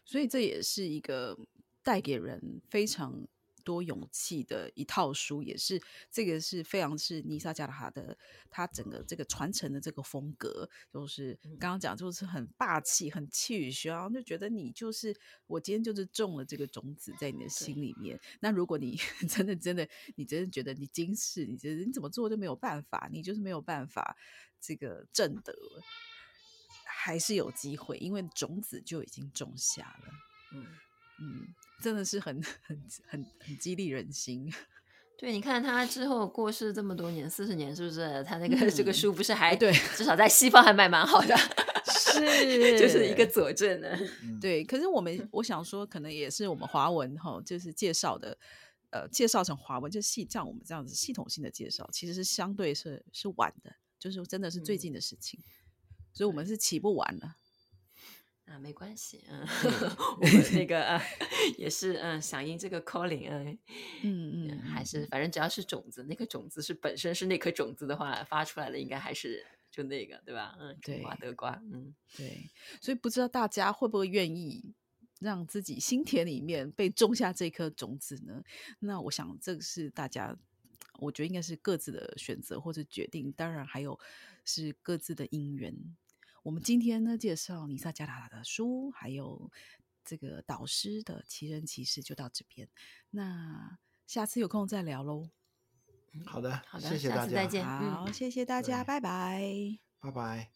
所以这也是一个带给人非常多勇气的一套书，也是这个是非常是尼萨加拉哈的他整个这个传承的这个风格，就是刚刚讲就是很霸气、很气宇轩昂，就觉得你就是我今天就是种了这个种子在你的心里面。那如果你 真的真的你真的觉得你今世你觉得你怎么做都没有办法，你就是没有办法这个证得。还是有机会，因为种子就已经种下了。嗯嗯，真的是很 很很很激励人心。对，你看他之后过世这么多年，四十年，是不是？他那个、嗯、这个书不是还对，至少在西方还卖蛮好的，是，就是一个佐证呢。对，可是我们我想说，可能也是我们华文哈，就是介绍的，呃，介绍成华文，就系像我们这样子系统性的介绍，其实是相对是是晚的，就是真的是最近的事情，嗯、所以我们是起不完了。啊，没关系，嗯，我们那个啊，也是嗯，响应这个 calling，嗯嗯嗯，还是反正只要是种子，那颗种子是本身是那颗种子的话，发出来的应该还是就那个，对吧？嗯，种瓜得瓜，嗯，对，所以不知道大家会不会愿意让自己心田里面被种下这颗种子呢？那我想这个是大家，我觉得应该是各自的选择或者决定，当然还有是各自的因缘。我们今天呢，介绍尼萨加达的书，还有这个导师的奇人奇事，就到这边。那下次有空再聊喽。好的，好的，谢谢大家，下次再见。好，谢谢大家，拜拜，拜拜。